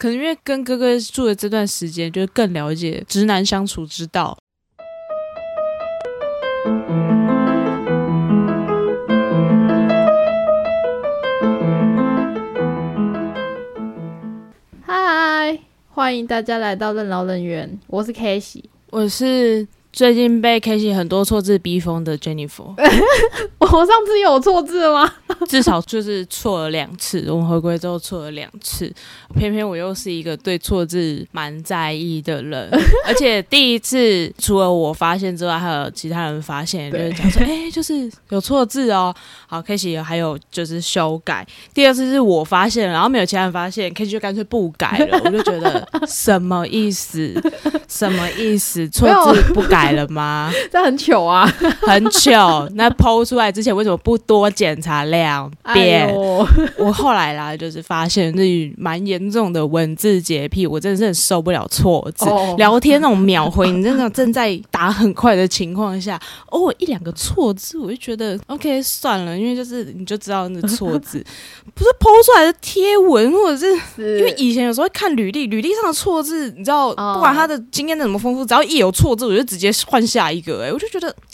可能因为跟哥哥住的这段时间，就是更了解直男相处之道。嗨，欢迎大家来到任劳任怨，我是 K 喜。我是最近被 K 系很多错字逼疯的 Jennifer，我上次有错字吗？至少就是错了两次。我们回归之后错了两次，偏偏我又是一个对错字蛮在意的人，而且第一次除了我发现之外，还有其他人发现，就是讲说，哎、就是有错字哦。好 K 系还有就是修改。第二次是我发现了，然后没有其他人发现，K 系就干脆不改了。我就觉得什么意思？什么意思？错字不改了吗？这很糗啊！很糗。那剖出来之前为什么不多检查两遍？哎 我后来啦，就是发现自己蛮严重的文字洁癖，我真的是很受不了错字。哦聊天那种秒回，你真的正在打很快的情况下，偶尔一两个错字，我就觉得 OK 算了，因为就是你就知道那错字 不是剖出来的贴文，或者是是因为以前有时候会看履历，履历上的错字，你知道，哦不管他的经验怎么丰富，只要一有错字，我就直接换下一个、哎，我就觉得。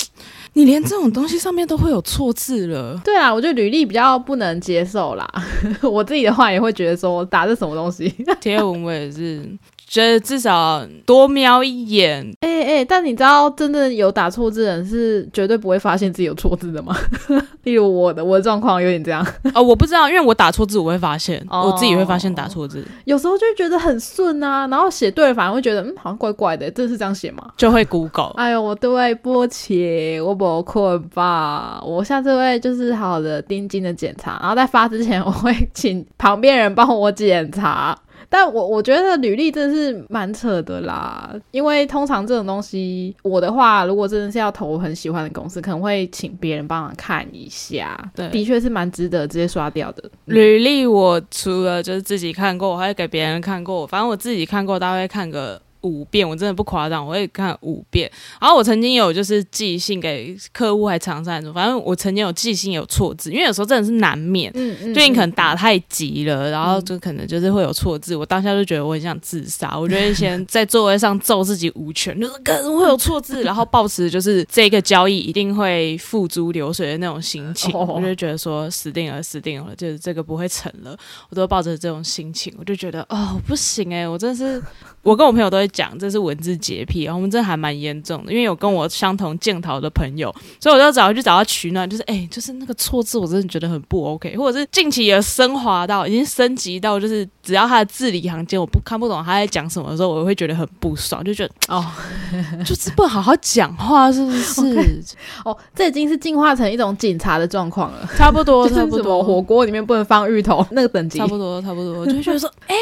你连这种东西上面都会有错字了，对啊，我觉得履历比较不能接受啦。我自己的话也会觉得说打这什么东西？贴文我也是觉得至少多瞄一眼，哎哎、但你知道真正有打错字的人是绝对不会发现自己有错字的吗？例如我的我的状况有点这样，哦，我不知道，因为我打错字我会发现，哦我自己会发现打错字，有时候就会觉得很顺啊，然后写对了反而会觉得嗯好像怪怪的，真的是这样写吗？就会 Google。哎呦，我对不起，我不困吧？我下次会就是好好的盯紧的检查，然后在发之前，我会请旁边人帮我检查。但我我觉得履历真的是蛮扯的啦，因为通常这种东西，我的话如果真的是要投我很喜欢的公司，可能会请别人帮忙看一下。对的确是蛮值得直接刷掉的。履历我除了就是自己看过，我还会给别人看过，反正我自己看过大概看个五遍，我真的不夸张，我会看五遍。然后我曾经有就是寄信给客户还厂商那种，反正我曾经有寄信有错字，因为有时候真的是难免。嗯嗯就你可能打太急了，然后就可能就是会有错字。我当下就觉得我很想自杀，我就会先在座位上揍自己五拳，就是可能会有错字，然后抱持就是这个交易一定会付诸流水的那种心情，哦我就觉得说死定了，死定了，就是这个不会成了，我都抱着这种心情，我就觉得哦不行哎、我真的是，我跟我朋友都会讲这是文字洁癖，然后我们真的还蛮严重的，因为有跟我相同剑桃的朋友，所以我就找去找他取暖，就是哎、就是那个错字，我真的觉得很不 OK，或者是近期也升华到已经升级到，就是只要他的字里行间我不看不懂他在讲什么的时候，我会觉得很不爽，就觉得哦 就是不好好讲话，是不是？哦，这已经是进化成一种警察的状况了。差不多，差不多火。锅里面不能放芋头那个等级差。不多，差不多，我就会觉得说，哎、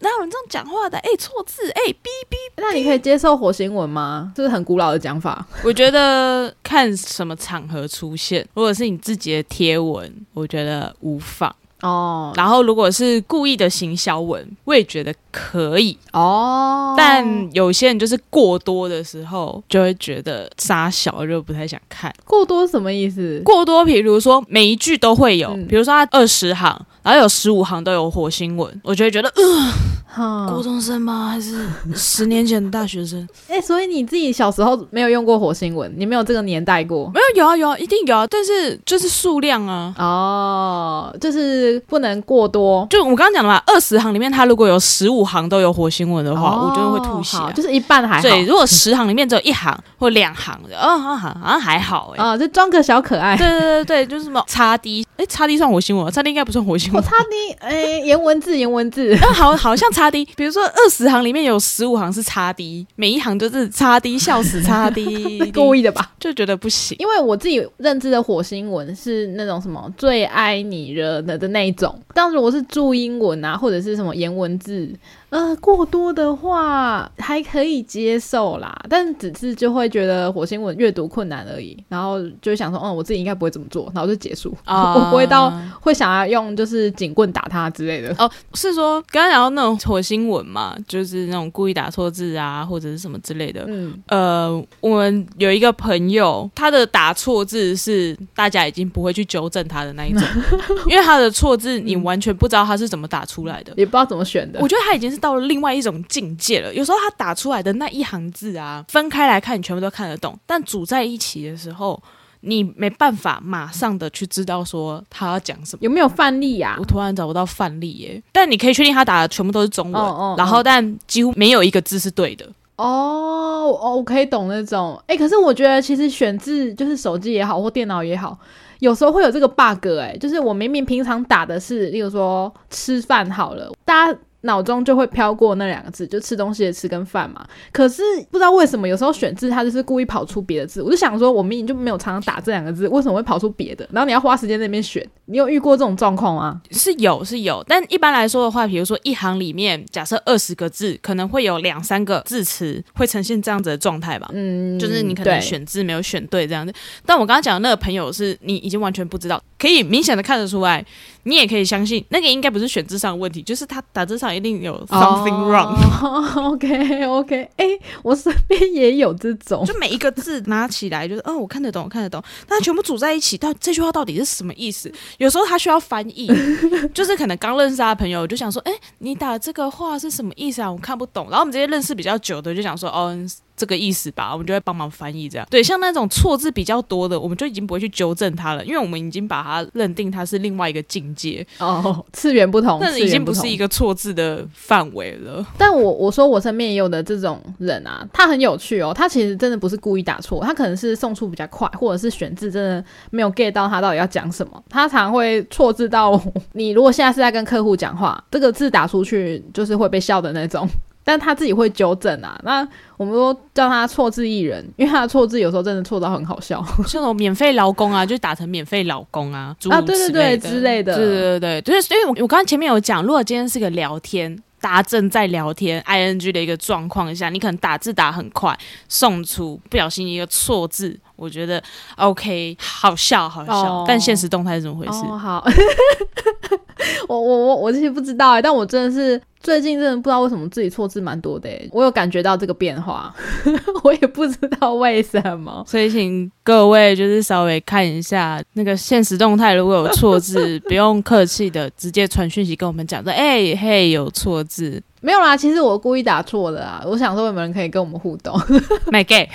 哪有人这样讲话的？哎、错字，哎、哔哔。那你可以接受火星文吗？这是很古老的讲法。我觉得看什么场合出现，如果是你自己的贴文，我觉得无妨。哦然后如果是故意的行销文，我也觉得可以。哦，但有些人就是过多的时候，就会觉得扎小，就不太想看。过多是什么意思？过多，比如说每一句都会有，嗯比如说他二十行，然后有十五行都有火星文，我就会觉得，呃，哈高中生吗？还是十年前的大学生？哎、所以你自己小时候没有用过火星文，你没有这个年代过没有，有啊，有啊，一定有啊，但是就是数量啊。哦，就是不能过多。就我刚刚讲的嘛，二十行里面，它如果有十五行都有火星文的话，哦我觉得会吐血、啊。就是一半还好。对，如果十行里面只有一行或两行的，哦，好像好像还好哎、啊、就装个小可爱。对对对对，就是什么叉 D，哎，叉 D 算火星文吗，叉 D 应该不算火星我文。差你哎，颜文字，颜文字。那 好，好像叉 D，比如说二十行里面有十五行是叉 D，每一行都是叉 D，笑死叉 D，故意的吧？就觉得不行。因为我自己认知的火星文是那种什么最爱你惹的的那一种，但如果是注英文啊，或者是什么颜文字，呃，过多的话还可以接受啦，但只是就会觉得火星文阅读困难而已，然后就想说，嗯，我自己应该不会这么做，然后就结束，啊。我不会到会想要用就是警棍打他之类的。哦，是说刚刚讲到那种火星文嘛，就是那种故意打错字啊，或者是什么之类的。嗯，呃，我们有一个朋友，他的打错字是大家已经不会去纠正他的那一种，因为他的错字你完全不知道他是怎么打出来的。也不知道怎么选的我。觉得他已经是到了另外一种境界了。有时候他打出来的那一行字啊，分开来看，你全部都看得懂；但组在一起的时候，你没办法马上的去知道说他要讲什么。有没有范例呀、我突然找不到范例耶，但你可以确定他打的全部都是中文，然后但几乎没有一个字是对的。哦，哦，我可以懂那种。哎、可是我觉得其实选字就是手机也好或电脑也好，有时候会有这个 bug 哎、就是我明明平常打的是，例如说吃饭好了，大家。脑中就会飘过那两个字，就吃东西的吃跟饭嘛。可是不知道为什么，有时候选字它就是故意跑出别的字。我就想说，我明明就没有常常打这两个字，为什么会跑出别的？然后你要花时间在那边选，你有遇过这种状况吗？是有是有，但一般来说的话，比如说一行里面假设二十个字，可能会有两三个字词会呈现这样子的状态吧。嗯，就是你可能选字没有选对这样子，但我刚刚讲的那个朋友是你已经完全不知道，可以明显的看得出来，你也可以相信那个应该不是选字上的问题，就是他打字上一定有 something wrong。哦、OK OK，哎、我身边也有这种，就每一个字拿起来，就是哦，我看得懂，我看得懂，但全部组在一起，到这句话到底是什么意思？有时候他需要翻译，就是可能刚认识他的朋友就想说，哎、你打这个话是什么意思啊？我看不懂。然后我们这些认识比较久的就想说，哦，这个意思吧，我们就会帮忙翻译这样。对，像那种错字比较多的，我们就已经不会去纠正它了，因为我们已经把它认定它是另外一个境界，哦，次元不同，那已经不是一个错字的范围了。但我我说我身边也有的这种人啊，他很有趣哦，他其实真的不是故意打错，他可能是送出比较快，或者是选字真的没有 get 到他到底要讲什么，他常会错字到你如果现在是在跟客户讲话，这个字打出去就是会被笑的那种。但他自己会纠正啊，那我们都叫他错字艺人，因为他的错字有时候真的错到很好笑。像那种免费劳工啊，就打成免费老公啊，啊如对对对之类的对对对对，所以我我刚刚前面有讲，如果今天是个聊天。大家正在聊天，ing 的一个状况下，你可能打字打很快，送出不小心一个错字，我觉得 OK，好笑好笑。哦但现实动态是怎么回事？哦，好，我我我我其实不知道哎，但我真的是最近真的不知道为什么自己错字蛮多的哎，我有感觉到这个变化，我也不知道为什么。所以请各位就是稍微看一下那个现实动态，如果有错字，不用客气的直接传讯息跟我们讲说，哎、嘿，有错字没有啦，其实我故意打错的啊，我想说有没有人可以跟我们互动，，my gay。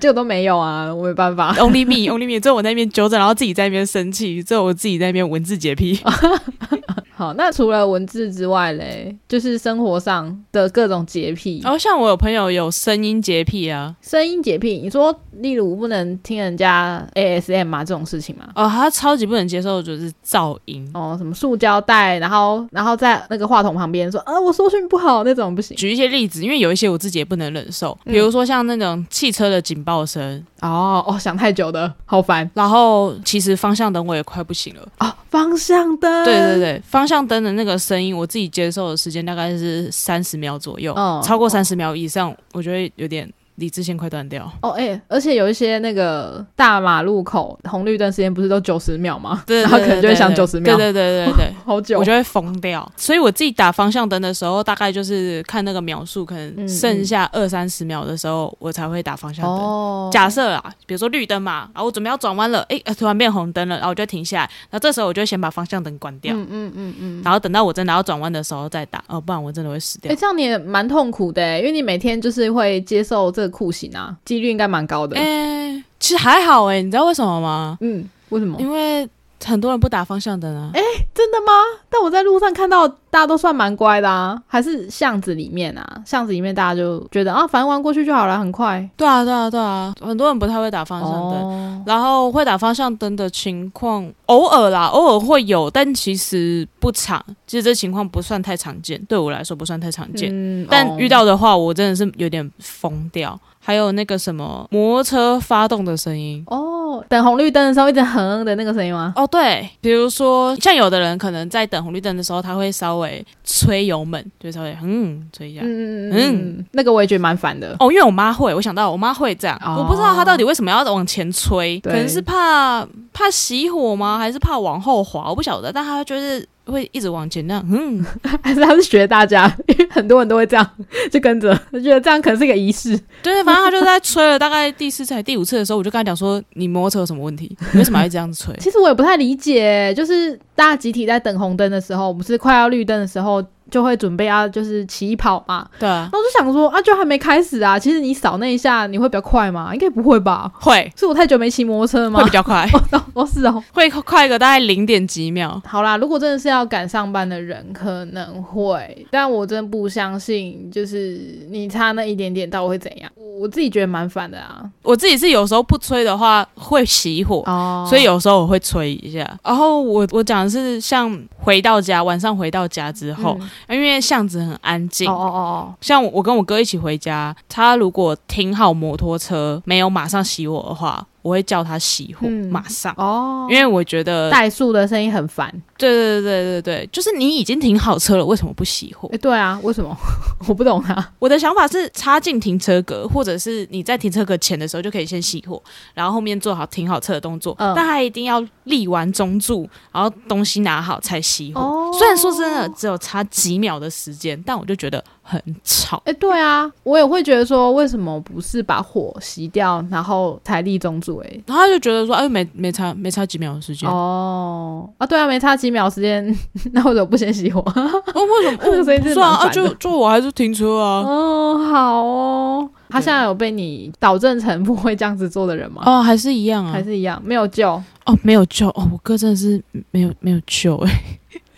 结果都没有啊，我没办法。Only me, only me，最后我在那边纠正，然后自己在那边生气，最后我自己在那边文字洁癖。好，那除了文字之外嘞，就是生活上的各种洁癖，哦像我有朋友有声音洁癖啊，声音洁癖。你说，例如不能听人家 ASM 啊这种事情吗？哦，他超级不能接受的就是噪音。哦，什么塑胶袋，然后然后在那个话筒旁边说啊，我收讯不好那种不行。举一些例子，因为有一些我自己也不能忍受，嗯比如说像那种汽车的警报声，哦哦，想太久的，好烦然后其实方向灯我也快不行了。哦。方向灯，对对对，方向灯的那个声音，我自己接受的时间大概是三十秒左右，哦超过三十秒以上，我觉得有点理智线快断掉。哦，哎、而且有一些那个大马路口红绿灯时间不是都九十秒吗？对，然后可能就会想九十秒对对对对对。好久我就会疯掉，所以我自己打方向灯的时候，大概就是看那个秒数，可能嗯剩下二三十秒的时候，我才会打方向灯。哦，假设啊，比如说绿灯嘛，然后我准备要转弯了，诶，呃突然变红灯了，然后我就停下来，然后这时候我就先把方向灯关掉，嗯嗯嗯嗯。然后等到我真的要转弯的时候再打，哦，不然我真的会死掉哎、掉。这样你也蛮痛苦的欸，因为你每天就是会接受这个酷刑啊，几率应该蛮高的。诶，其实还好诶，你知道为什么吗？嗯，为什么？因为很多人不打方向灯啊。哎真的吗？但我在路上看到大家都算蛮乖的啊，还是巷子里面啊，巷子里面大家就觉得啊，反正玩过去就好了，很快。对啊，对啊，对啊，很多人不太会打方向灯。哦，然后会打方向灯的情况，偶尔啦，偶尔会有，但其实不常。其实这情况不算太常见，对我来说不算太常见。嗯但遇到的话，我真的是有点疯掉。还有那个什么摩托车发动的声音。哦，等红绿灯的时候一直哼的那个声音吗？哦，对，比如说像有的人可能在等红绿灯的时候，他会稍微吹油门，就稍微嗯吹一下。嗯嗯嗯嗯，那个我也觉得蛮烦的。哦，因为我妈会，我想到我妈会这样，哦我不知道她到底为什么要往前吹，可能是怕怕熄火吗？还是怕往后滑？我不晓得，但她就是会一直往前那样，嗯，还是他是学大家，因 为很多人都会这样，就跟着，我觉得这样可能是一个仪式。对，反正他就在吹了大概第四次、还第五次的时候，我就跟他讲说：“你摩托车有什么问题？你 为什么要这样子吹其实我也不太理解，就是大家集体在等红灯的时候，不是快要绿灯的时候，就会准备要就是起跑嘛。？”对啊，那我就想说啊，就还没开始啊，其实你扫那一下，你会比较快吗？应该不会吧？会是我太久没骑摩托车了吗会比？较快，哦哦是哦，会快个大概零点几秒。好啦，如果真的是要赶上班的人，可能会，但我真不相信，就是你差那一点点到底会怎样？我自己觉得蛮烦的啊。我自己是有时候不吹的话会熄火。哦所以有时候我会吹一下，然后我我讲的是像回到家，晚上回到家之后，嗯因为巷子很安静，哦哦哦像我跟我哥一起回家，他如果停好摩托车没有马上洗我的话，我会叫他熄火，嗯马上，哦哦，因为我觉得，怠速的声音很烦。对对对对对对，就是你已经停好车了，为什么不熄火哎、？对啊，为什么？我不懂啊。我的想法是插进停车格，或者是你在停车格前的时候就可以先熄火，然后后面做好停好车的动作，嗯但他一定要立完中柱，然后东西拿好才熄火。哦虽然说真的只有差几秒的时间，但我就觉得很吵。哎、对啊，我也会觉得说，为什么不是把火熄掉，然后才立中柱、欸？然后他就觉得说，哎，没没差没差几秒的时间，哦，啊，对啊，没差几秒时间，那为什么不先熄火？哦，为什么？这个声音真的是啊，就就我还是停车啊。哦，好哦。他现在有被你导正成不会这样子做的人吗？哦，还是一样啊还，是一样没有救？哦，没有救哦，我哥真的是没有没有救哎、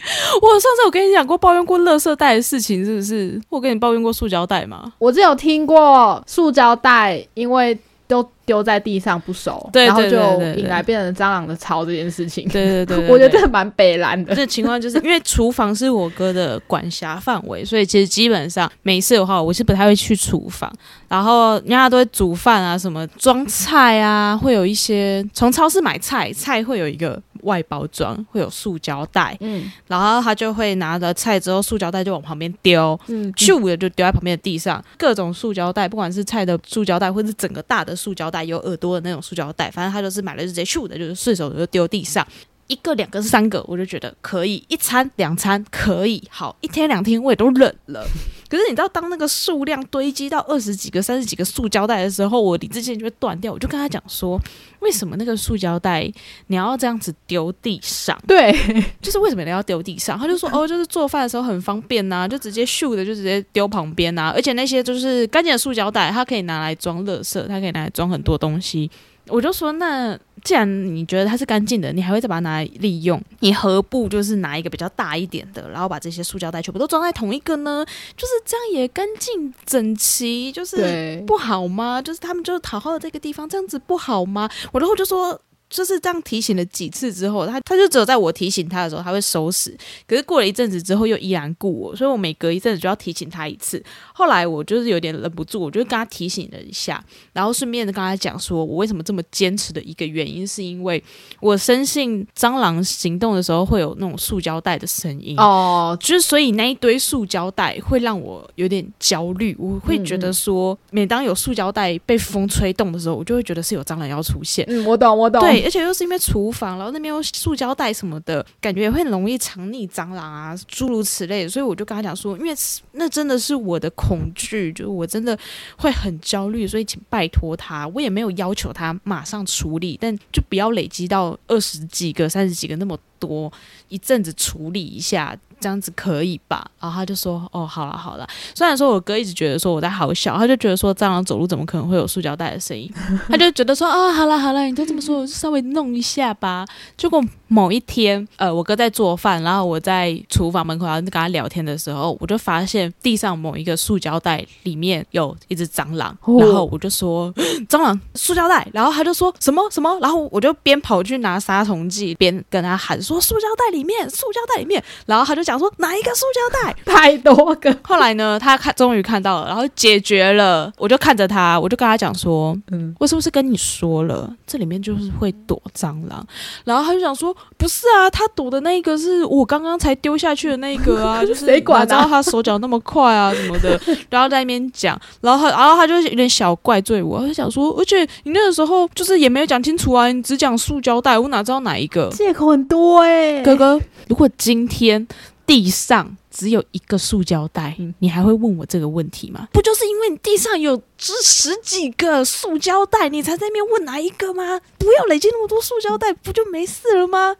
我上次有跟你讲过抱怨过垃圾袋的事情，是不是？我跟你抱怨过塑胶袋吗？我只有听过塑胶袋，因为都丢在地上不熟，对然后就引来变成蟑螂的巢这件事情。对对对对 我觉得对这蛮北蓝的。这情况就是因为厨房是我哥的管辖范围，所以其实基本上没事的话，我是不太会去厨房。然后人家都会煮饭啊，什么装菜啊，会有一些从超市买菜，菜会有一个外包装，会有塑胶袋，嗯然后他就会拿着菜之后，塑胶袋就往旁边丢，嗯，咻的就丢在旁边的地上。各种塑胶袋，不管是菜的塑胶袋，或是整个大的塑胶袋，有耳朵的那种塑胶袋，反正他就是买了就直接咻的，就是顺手就丢地上。一个、两个、三个，我就觉得可以；一餐、两餐可以，好，一天、两天我也都忍了。可是你知道，当那个数量堆积到二十几个、三十几个塑胶袋的时候，我理智线就会断掉。我就跟他讲说，为什么那个塑胶袋你要这样子丢地上？对，就是为什么你要丢地上？他就说 哦，就是做饭的时候很方便呐、就直接咻的就直接丢旁边呐、而且那些就是干净的塑胶袋，它可以拿来装垃圾，它可以拿来装很多东西。我就说，那既然你觉得它是干净的，你还会再把它拿来利用，你何不就是拿一个比较大一点的，然后把这些塑胶袋全部都装在同一个呢？就是这样也干净整齐，就是，不好吗？就是他们就讨好的这个地方，这样子不好吗？我然后就说。就是这样提醒了几次之后，他他就只有在我提醒他的时候，他会收拾。可是过了一阵子之后，又依然顾我，所以我每隔一阵子就要提醒他一次。后来我就是有点忍不住，我就跟他提醒了一下，然后顺便的跟他讲说，我为什么这么坚持的一个原因，是因为我深信蟑螂行动的时候会有那种塑胶袋的声音。哦，就是所以那一堆塑胶袋会让我有点焦虑，我会觉得说，每当有塑胶袋被风吹动的时候，我就会觉得是有蟑螂要出现。嗯，我懂，我懂。对，而且又是因为厨房，然后那边有塑胶袋什么的，感觉也会很容易藏匿蟑螂啊，诸如此类。所以我就跟他讲说，因为那真的是我的恐惧，就我真的会很焦虑，所以请拜托他，我也没有要求他马上处理，但就不要累积到二十几个、三十几个那么多，一阵子处理一下。这样子可以吧？然后他就说：“哦，好了好了。”虽然说我哥一直觉得说我在好笑，他就觉得说蟑螂走路怎么可能会有塑胶袋的声音？他就觉得说：“哦，好了好了，你就这么说，我就稍微弄一下吧。”结果某一天，呃，我哥在做饭，然后我在厨房门口然后跟他聊天的时候，我就发现地上某一个塑胶袋里面有一只蟑螂，哦然后我就说：“蟑螂，塑胶袋。”然后他就说什么什么，然后我就边跑去拿杀虫剂，边跟他喊说：“塑胶袋里面，塑胶袋里面。”然后他就讲说：“哪一个塑胶袋？”太多个，后来呢，他看终于看到了，然后解决了。我就看着他，我就跟他讲说：“嗯，我是不是跟你说了，这里面就是会躲蟑螂？”然后他就想说：“不是啊，他躲的那个是我刚刚才丢下去的那个啊，就是谁管啊哪知道他手脚那么快啊什么的。”然后在那边讲，然后他然后他就有点小怪罪我，他就想说：“而且你那个时候就是也没有讲清楚啊，你只讲塑胶袋，我哪知道哪一个？”借口很多诶。哥哥，如果今天地上只有一个塑胶袋，嗯你还会问我这个问题吗？不就是因为你地上有只十几个塑胶袋，你才在那边问哪一个吗？不要累积那么多塑胶袋，不就没事了吗？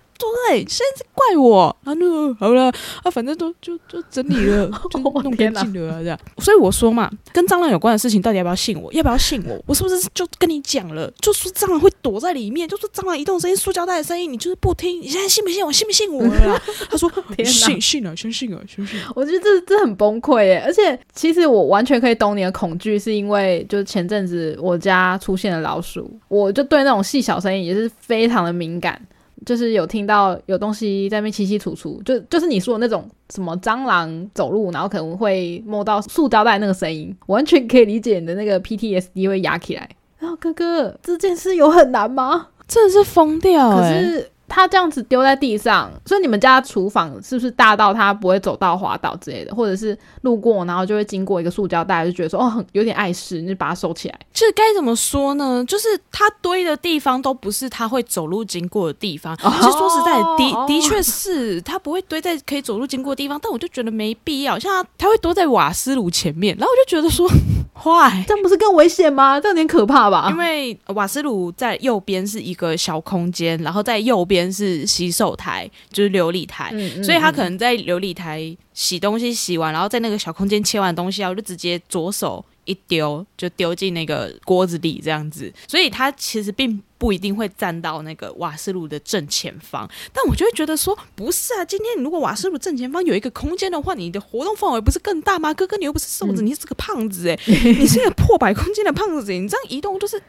对？现在是怪我，然后就好了啊，反正都就就整理了，就弄干净了啊，这样。所以我说嘛，跟蟑螂有关的事情，到底要不要信我？要不要信我？我是不是就跟你讲了，就说蟑螂会躲在里面，就说蟑螂移动的声音、塑胶袋的声音，你就是不听。你现在信不信我？信不信我了？他说信信啊，相信啊，相信了。我觉得这这很崩溃耶，而且其实我完全可以懂你的恐惧，是因为就是前阵子我家出现了老鼠，我就对那种细小声音也是非常的敏感，就是有听到有东西在那边稀稀楚楚，就就是你说的那种什么蟑螂走路，然后可能会摸到塑胶袋那个声音，完全可以理解你的那个 PTSD 会压起来。然后哥哥，这件事有很难吗？真的是疯掉可哎、是他这样子丢在地上，所以你们家厨房是不是大到他不会走到滑倒之类的，或者是路过然后就会经过一个塑胶袋，就觉得说哦很有点碍事，你就把它收起来。这该怎么说呢？就是它堆的地方都不是它会走路经过的地方。哦其实说实在的，哦的的确是它不会堆在可以走路经过的地方，但我就觉得没必要。像它它会堆在瓦斯炉前面，然后我就觉得说坏。这样不是更危险吗？这有点可怕吧？因为瓦斯炉在右边是一个小空间，然后在右边是洗手台，就是琉璃台，嗯嗯所以他可能在琉璃台洗东西洗完，然后在那个小空间切完东西啊，我就直接左手一丢就丢进那个锅子里这样子，所以他其实并不一定会站到那个瓦斯炉的正前方。但我就会觉得说，不是啊，今天你如果瓦斯炉正前方有一个空间的话，你的活动范围不是更大吗？哥哥，你又不是瘦子，你是个胖子诶、你是个破百公斤的胖子、欸，你这样移动就是。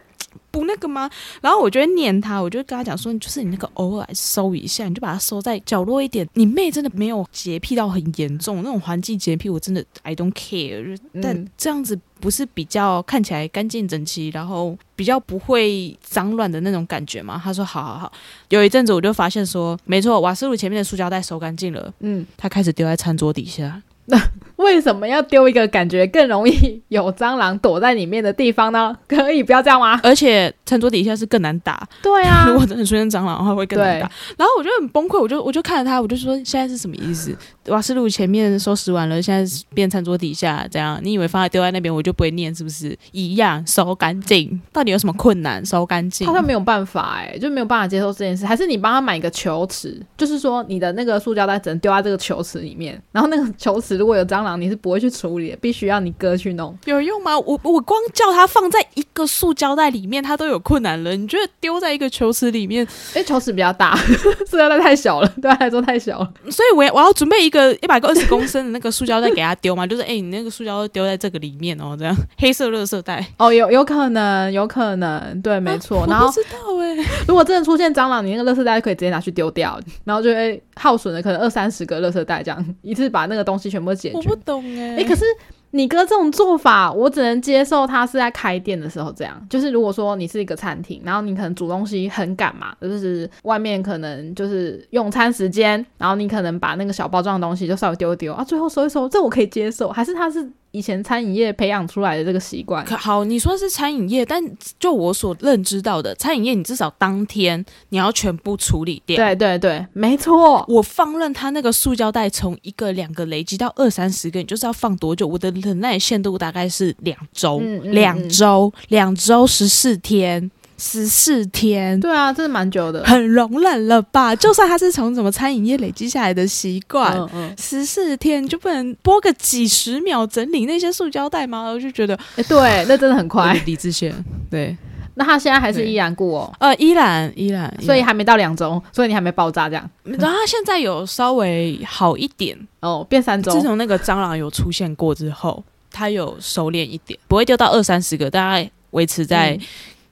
不那个吗？然后我就会念他，我就跟他讲说，就是你那个偶尔收一下，你就把它收在角落一点。你妹真的没有洁癖到很严重，那种环境洁癖我真的 I don't care，、但嗯这样子不是比较看起来干净整齐，然后比较不会脏乱的那种感觉吗？他说好好好。有一阵子我就发现说，没错，瓦斯炉前面的塑胶袋收干净了，嗯，他开始丢在餐桌底下。为什么要丢一个感觉更容易有蟑螂躲在里面的地方呢？可以不要这样吗？而且餐桌底下是更难打，对啊 如，果真的出现蟑螂的话，会更难打。然后我就很崩溃，我就我就看着他，我就说现在是什么意思？瓦斯炉前面收拾完了，现在变餐桌底下，这样你以为放在丢在那边我就不会念是不是？一样收干净，到底有什么困难？收干净他。他没有办法哎、就没有办法接受这件事。还是你帮他买一个球池，就是说你的那个塑胶袋只能丢在这个球池里面，然后那个球池如果有蟑螂，你是不会去处理的，必须要你哥去弄。有用吗？我我光叫他放在一个塑胶袋里面，他都有困难了。你觉得丢在一个球池里面，因为球池比较大，塑料袋太小了，对他来说太小了。所以我我要准备一个一百个二十公升的那个塑胶袋给他丢嘛？就是哎、你那个塑胶袋丢在这个里面哦，这样黑色垃圾袋。哦，有有可能，有可能，对，没错。然后不知道哎、如果真的出现蟑螂，你那个垃圾袋可以直接拿去丢掉，然后就会耗损了可能二三十个垃圾袋，这样一次把那个东西全部解决我不。懂哎、哎、可是你哥这种做法，我只能接受他是在开店的时候这样。就是如果说你是一个餐厅，然后你可能煮东西很赶嘛，就是外面可能就是用餐时间，然后你可能把那个小包装的东西就稍微丢一丢啊，最后收一收，这我可以接受。还是他是以前餐饮业培养出来的这个习惯？可好，你说是餐饮业，但就我所认知到的，餐饮业你至少当天你要全部处理掉。对对对，没错。我放任它那个塑胶袋从一个两个累积到二三十个，你就是要放多久？我的忍耐限度大概是两周，两周，两周十四天，十四天。对啊，真的蛮久的。很容忍了吧？就算他是从什么餐饮业累积下来的习惯，嗯嗯，十四天就不能播个几十秒整理那些塑胶袋吗？我就觉得哎、对，那真的很快。李志贤，对，那他现在还是依然顾哦，呃，依然依然，依然所以还没到两周，所以你还没爆炸这样。然后他现在有稍微好一点，哦，变三周自。从那个蟑螂有出现过之后，他有收敛一点，不会丢到二三十个，大概维持在嗯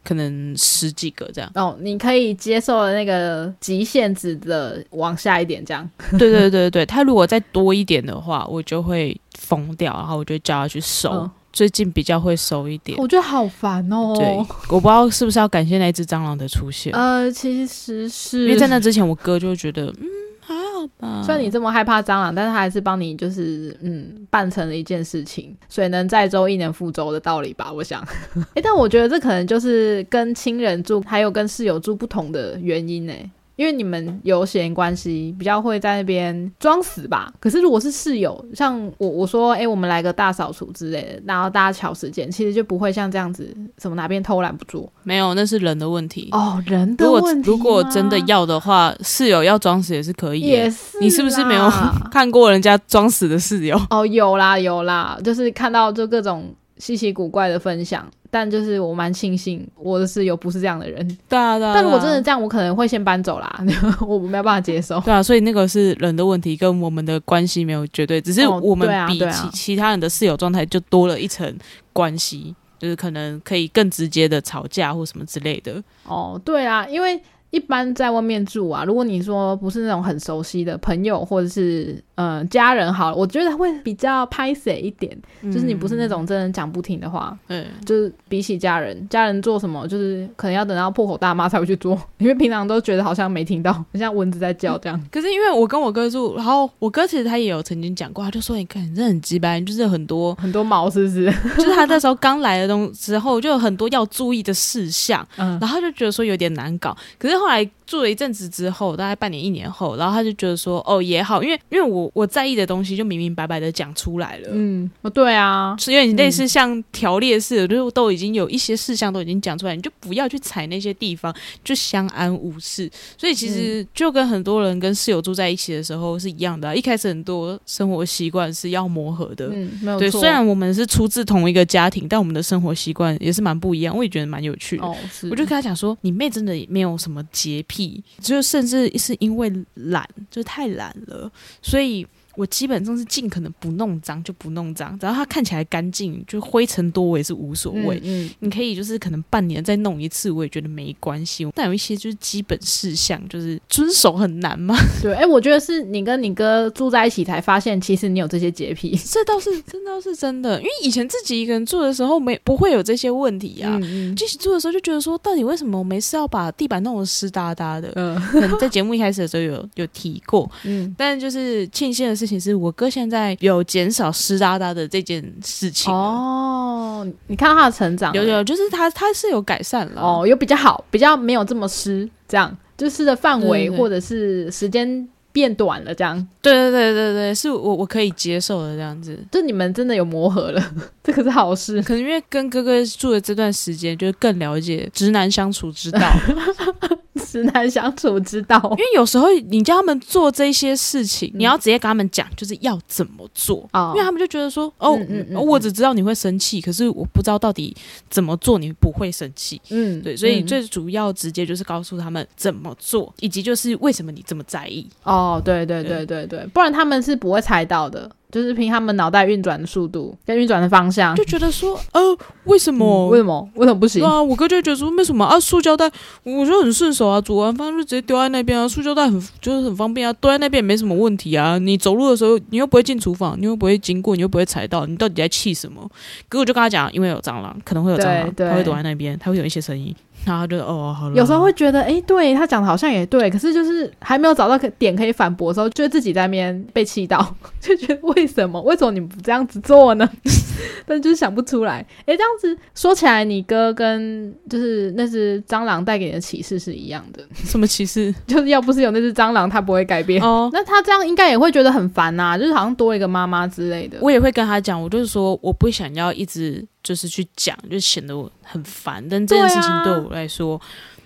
可能十几个这样。哦，你可以接受的那个极限值的往下一点，这样。对对对对，他如果再多一点的话，我就会疯掉，然后我就叫他去收。嗯最近比较会收一点。我觉得好烦哦。对，我不知道是不是要感谢那只蟑螂的出现，呃，其实是因为在那之前，我哥就觉得，嗯，还好吧。虽然你这么害怕蟑螂，但是他还是帮你就是嗯办成了一件事情，水能载舟，亦能覆舟的道理吧，我想。诶，但我觉得这可能就是跟亲人住还有跟室友住不同的原因呢。因为你们有血缘关系，比较会在那边装死吧。可是如果是室友，像我我说，哎、我们来个大扫除之类的，然后大家瞧时间，其实就不会像这样子，什么哪边偷懒不做。没有，那是人的问题。哦，人的问题如果吗真的要的话，室友要装死也是可以耶。也是，你是不是没有？看过人家装死的室友？哦，有啦有啦，就是看到就各种稀奇古怪的分享，但就是我蛮庆幸我的室友不是这样的人。对啊，对啊。但如果真的这样，我可能会先搬走啦，我没有办法接受。对啊，所以那个是人的问题，跟我们的关系没有绝对，只是哦我们比其、其他人的室友状态就多了一层关系，就是可能可以更直接的吵架或什么之类的。哦，对啊，因为一般在外面住啊，如果你说不是那种很熟悉的朋友或者是呃家人，好了，我觉得会比较拍谁一点，就是你不是那种真的讲不停的话，嗯，就是比起家人，家人做什么就是可能要等到破口大骂才会去做，因为平常都觉得好像没听到，很像蚊子在叫这样。可是因为我跟我哥住，然后我哥其实他也有曾经讲过，他就说：“你看，你真的很鸡掰，就是很多，很多毛是不是？就是他那时候刚来的东时候，就有很多要注意的事项，嗯，然后就觉得说有点难搞。可是后来住了一阵子之后，大概半年一年后，然后他就觉得说，哦也好，因为因为我我在意的东西就明明白白的讲出来了。嗯，哦，对啊，是因为你类似像条列式的，就是都已经有一些事项都已经讲出来，你就不要去踩那些地方，就相安无事。所以其实就跟很多人跟室友住在一起的时候是一样的啊、一开始很多生活习惯是要磨合的。嗯，没有对，虽然我们是出自同一个家庭，但我们的生活习惯也是蛮不一样，我也觉得蛮有趣的。哦，是，我就跟他讲说，你妹真的没有什么洁癖，就甚至是因为懒，就太懒了，所以我基本上是尽可能不弄脏就不弄脏，只要它看起来干净，就灰尘多我也是无所谓。嗯，嗯你可以就是可能半年再弄一次，我也觉得没关系。但有一些就是基本事项，就是遵守很难嘛。对，哎、我觉得是你跟你哥住在一起才发现，其实你有这些洁癖。这倒是真倒是真的，因为以前自己一个人住的时候没不会有这些问题啊。嗯一起住的时候就觉得说，到底为什么我没事要把地板弄得湿哒哒的？嗯可能在节目一开始的时候有有提过，嗯，但就是庆幸的事情是我哥现在有减少湿哒哒的这件事情。哦，你看到他的成长，有有，就是他他是有改善了。哦，有比较好，比较没有这么湿，这样就是湿的范围或者是时间变短了，这样对对对对对，是我我可以接受的这样子。就你们真的有磨合了，这可是好事。可能因为跟哥哥住的这段时间，就是更了解直男相处之道。直男相处之道。因为有时候你叫他们做这些事情，你要直接跟他们讲，就是要怎么做。哦。因为他们就觉得说，哦，嗯嗯嗯我只知道你会生气，可是我不知道到底怎么做你不会生气。嗯，对，所以嗯。最主要直接就是告诉他们怎么做，以及就是为什么你这么在意。哦，对对。对对对，不然他们是不会猜到的，就是凭他们脑袋运转的速度跟运转的方向。就觉得说，呃，为什么？嗯为什么为什么不行对？啊，我哥就觉得说，为什么啊？塑胶袋，我就很顺手啊，煮完饭就直接丢在那边啊。塑胶袋很就是很方便啊，丢在那边也没什么问题啊。你走路的时候，你又不会进厨房，你又不会经过，你又不会踩到，你到底在气什么？可我就跟他讲，因为有蟑螂，可能会有蟑螂，对对它会躲在那边，它会有一些声音。然后他就哦，好了。有时候会觉得，哎、对他讲的好像也对，可是就是还没有找到可点可以反驳的时候，就会自己在那边被气到，就觉得为什么？为什么你不这样子做呢？但就是想不出来。哎、这样子说起来，你哥跟就是那只蟑螂带给你的启示是一样的，什么启示？就是要不是有那只蟑螂，他不会改变。哦，那他这样应该也会觉得很烦呐、就是好像多一个妈妈之类的。我也会跟他讲，我就是说，我不想要一直就是去讲，就显得我很烦。但这件事情对我来说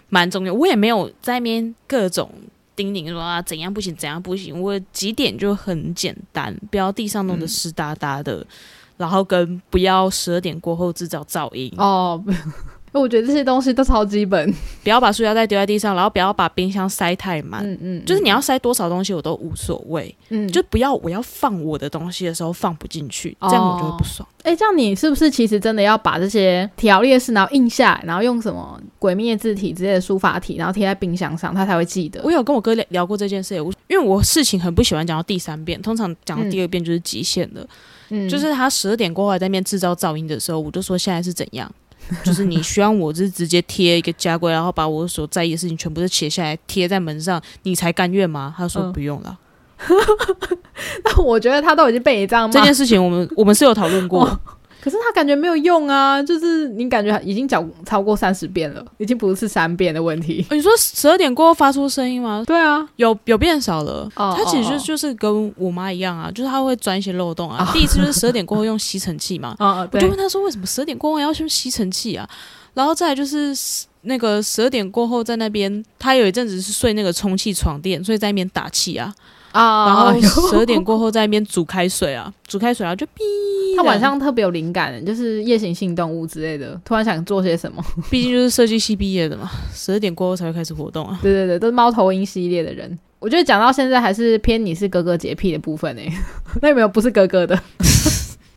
蛮重要，我也没有在那边各种叮咛说啊怎样不行，怎样不行。我几点就很简单，不要地上弄得湿哒哒的，然后跟不要十二点过后制造噪音，哦，我觉得这些东西都超基本。不要把塑料袋丢在地上，然后不要把冰箱塞太满。嗯嗯，就是你要塞多少东西我都无所谓，嗯，就不要我要放我的东西的时候放不进去，哦这样我就会不爽。哎、这样你是不是其实真的要把这些条列式，然后印下来，然后用什么鬼灭字体之类的书法体，然后贴在冰箱上，他才会记得？我有跟我哥聊聊过这件事，我因为我事情很不喜欢讲到第三遍，通常讲到第二遍就是极限了，嗯就是他十二点过后还在那边制造噪音的时候，我就说现在是怎样。就是你希望我是直接贴一个家规，然后把我所在意的事情全部都写下来贴在门上，你才甘愿吗？他说嗯不用了。那我觉得他都已经被你这样骂，这件事情我们我们是有讨论过，可是他感觉没有用啊，就是你感觉已经讲超过三十遍了，已经不是三遍的问题。你说十二点过后发出声音吗？对啊，有有变少了。哦他其实就是跟我妈一样啊，就是他会钻一些漏洞啊。第一次就是十二点过后用吸尘器嘛，哦，我就，问他说为什么十二点过后要用吸尘器啊？然后再来就是那个十二点过后在那边，他有一阵子是睡那个充气床垫，所以在那边打气啊。啊，然后 十二点过后在那边煮开水啊，煮开水啊就哔。他晚上特别有灵感，就是夜行性动物之类的，突然想做些什么。毕竟就是设计系毕业的嘛，十二点过后才会开始活动啊。对对对，都是猫头鹰系列的人。我觉得讲到现在还是偏你是哥哥洁癖的部分诶、那有没有不是哥哥的？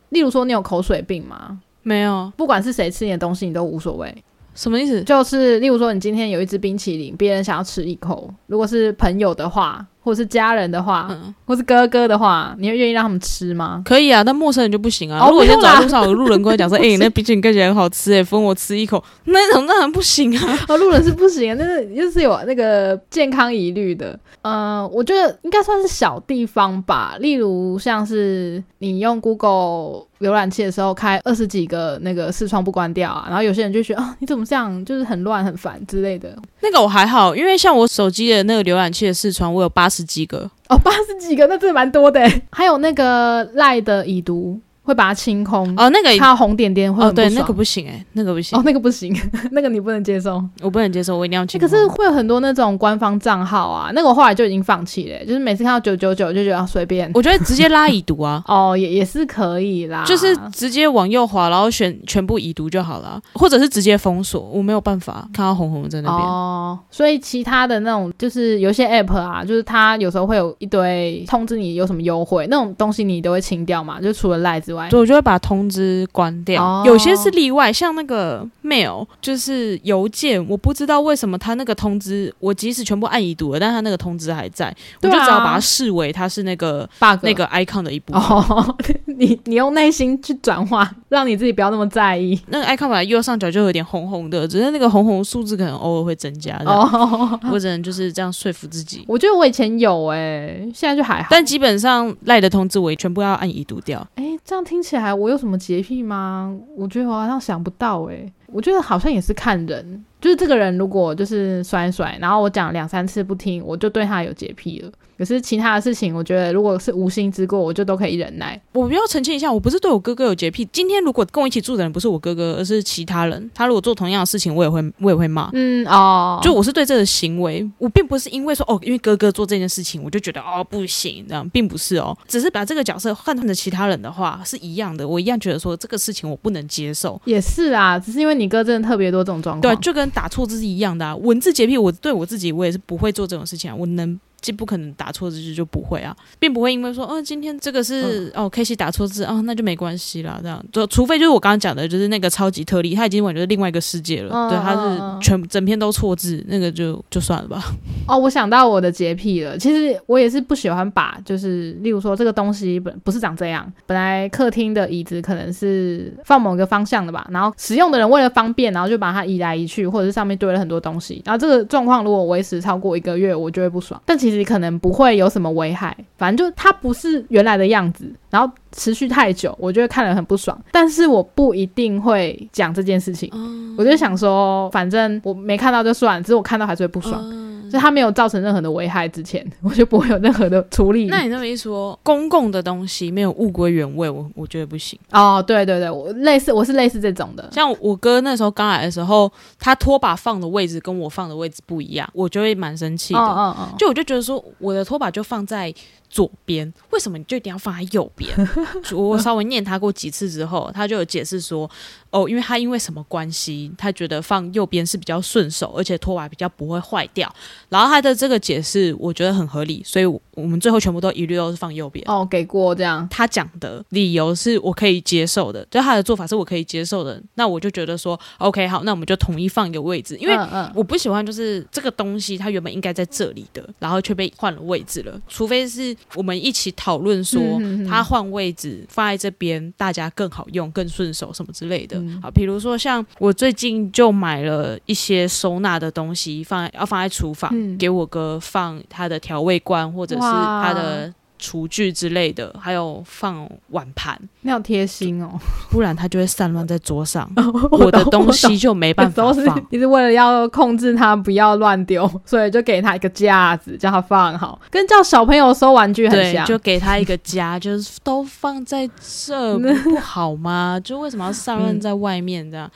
例如说你有口水病吗？没有不管是谁吃你的东西，你都无所谓。什么意思？就是例如说，你今天有一支冰淇淋，别人想要吃一口，如果是朋友的话，或是家人的话，嗯，或是哥哥的话，你会愿意让他们吃吗？可以啊，但陌生人就不行啊。哦如果今天没有啦走在路上有路人跟我讲说：“ 哎、那冰淇淋看起来很好吃，哎，分我吃一口。”那种当然不行啊。哦，路人是不行啊，那是就是有那个健康疑虑的。嗯、我觉得应该算是小地方吧，例如像是你用 Google 浏览器的时候开二十几个那个视窗不关掉啊，然后有些人就觉得啊，你怎么这样，就是很乱很烦之类的。那个我还好，因为像我手机的那个浏览器的视窗，我有八十几个。哦，八十几个，那真的蛮多的欸。还有那个赖的已读会把它清空，哦，那个它红点点会对，那个不行哎、那个不行，哦，那个不行，那个你不能接受。我不能接受，我一定要欸清空。可是会有很多那种官方账号啊，那个我后来就已经放弃了欸、就是每次看到九九九就觉得啊随便。我觉得直接拉已读啊，哦，也也是可以啦，就是直接往右滑，然后选全部已读就好了，或者是直接封锁。我没有办法看到红红在那边。哦，所以其他的那种就是有些 app 啊，就是它有时候会有一堆通知你有什么优惠，那种东西你都会清掉嘛，就除了赖之外。我就会把通知关掉。哦。有些是例外，像那个 mail 就是邮件，我不知道为什么他那个通知，我即使全部按已读了，但他那个通知还在，我就只好把它视为它是那个 bug 那个 icon 的一部分。哦，你你用内心去转化，让你自己不要那么在意那个 icon 本来右上角就有点红红的，只是那个红红数字可能偶尔会增加。哦，哦。我只能就是这样说服自己。我觉得我以前有诶、现在就还好。但基本上赖的通知我也全部要按已读掉。哎、这样听起来我有什么洁癖吗？我觉得我好像想不到诶、我觉得好像也是看人，就是这个人如果就是甩甩，然后我讲两三次不听，我就对他有洁癖了。可是其他的事情，我觉得如果是无心之过，我就都可以忍耐。我不要澄清一下，我不是对我哥哥有洁癖。今天如果跟我一起住的人不是我哥哥，而是其他人，他如果做同样的事情，我也会我也会骂。嗯哦，就我是对这个行为，我并不是因为说哦，因为哥哥做这件事情，我就觉得哦不行，这样并不是哦，只是把这个角色换成了其他人的话是一样的，我一样觉得说这个事情我不能接受。也是啊，只是因为你哥真的特别多这种状况对，就跟打错字是一样的啊。文字洁癖，我对我自己我也是不会做这种事情啊，我能。就不可能打错字就不会啊，并不会因为说，哦，今天这个是、哦 K C 打错字啊，那就没关系啦，这样就除非就是我刚刚讲的，就是那个超级特例，他已经完全是另外一个世界了，嗯对，他是全整篇都错字，那个就就算了吧。哦，我想到我的洁癖了。其实我也是不喜欢把，就是例如说这个东西本不是长这样，本来客厅的椅子可能是放某个方向的吧，然后使用的人为了方便，然后就把它移来移去，或者是上面堆了很多东西，然后这个状况如果维持超过一个月，我就会不爽。但其其实可能不会有什么危害，反正就它不是原来的样子，然后持续太久，我就会看了很不爽。但是我不一定会讲这件事情，我就想说，反正我没看到就算，只是我看到还是会不爽。所以它没有造成任何的危害之前，我就不会有任何的处理。那你那么一说，公共的东西没有物归原位，我我觉得不行。哦，对对对，我类似我是类似这种的。像我哥那时候刚来的时候，他拖把放的位置跟我放的位置不一样，我就会蛮生气的。就我就觉得说，我的拖把就放在左边，为什么你就一定要放在右边？我稍微念他过几次之后，他就有解释说，哦，因为他因为什么关系，他觉得放右边是比较顺手，而且拖把比较不会坏掉。然后他的这个解释我觉得很合理，所以我们最后全部都一律都是放右边。哦，给过这样。他讲的理由是我可以接受的，就他的做法是我可以接受的，那我就觉得说，OK，好，那我们就统一放一个位置，因为我不喜欢就是这个东西它原本应该在这里的，然后却被换了位置了。除非是我们一起讨论说嗯嗯嗯它换位置放在这边，大家更好用、更顺手什么之类的。嗯好，比如说像我最近就买了一些收纳的东西，放在要放在厨房，嗯给我哥放他的调味罐或者是他的。厨具之类的，还有放碗盘，你好贴心哦。不然它就会散乱在桌上，我的东西就没办法。你是为了要控制它不要乱丢，所以就给它一个架子，叫它放好，跟叫小朋友收玩具很，像。就给他一个家，就是都放在这，不 不好吗？就为什么要散乱在外面这样？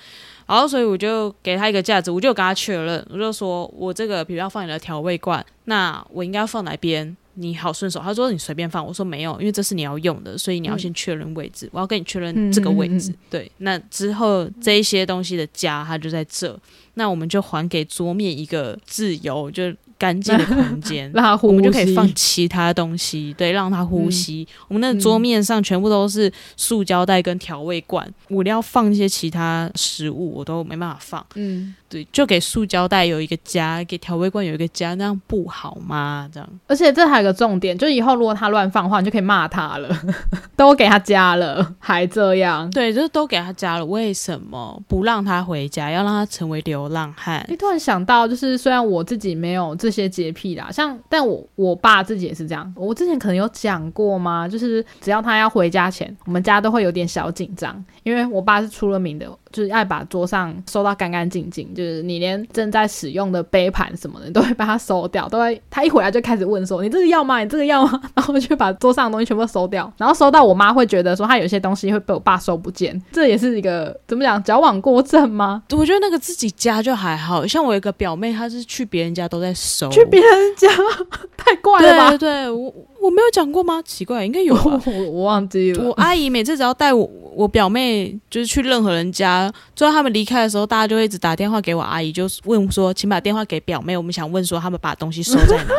然后，所以我就给他一个架子，我就跟他确认，我就说我这个比如要放你的调味罐，那我应该放哪边？你好顺手。他说你随便放，我说没有，因为这是你要用的，所以你要先确认位置，我要跟你确认这个位置。嗯嗯对，那之后这一些东西的家，它就在这，那我们就还给桌面一个自由就干净的空间。让它呼吸，我们就可以放其他东西，对，让它呼吸。我们那桌面上全部都是塑胶袋跟调味罐，我要放一些其他食物，我都没办法放。嗯，对，就给塑胶袋有一个家，给调味罐有一个家，那样不好吗？这样而且这还有个重点，就以后如果他乱放的话，你就可以骂他了，都给他加了，还这样。对，就是都给他加了。为什么不让他回家，要让他成为流浪汉你？突然想到，就是虽然我自己没有这些洁癖啦，像但我我爸自己也是这样。我之前可能有讲过吗？就是只要他要回家前，我们家都会有点小紧张，因为我爸是出了名的，就是爱把桌上收到干干净净，就是你连正在使用的杯盘什么的，你都会把它收掉，都会他一回来就开始问说：“你这个要吗？你这个要吗？”然后我就把桌上的东西全部收掉，然后收到我妈会觉得说他有些东西会被我爸收不见，这也是一个怎么讲矫枉过正吗？我觉得那个自己家就还好像我有一个表妹，她是去别人家都在收，去别人家 太怪了吧对？对，我我没有讲过吗？奇怪，应该有吧。我我忘记了。我阿姨每次只要带我我表妹，就是去任何人家，最后他们离开的时候，大家就会一直打电话给我阿姨，就问说，请把电话给表妹，我们想问说他们把东西收在哪。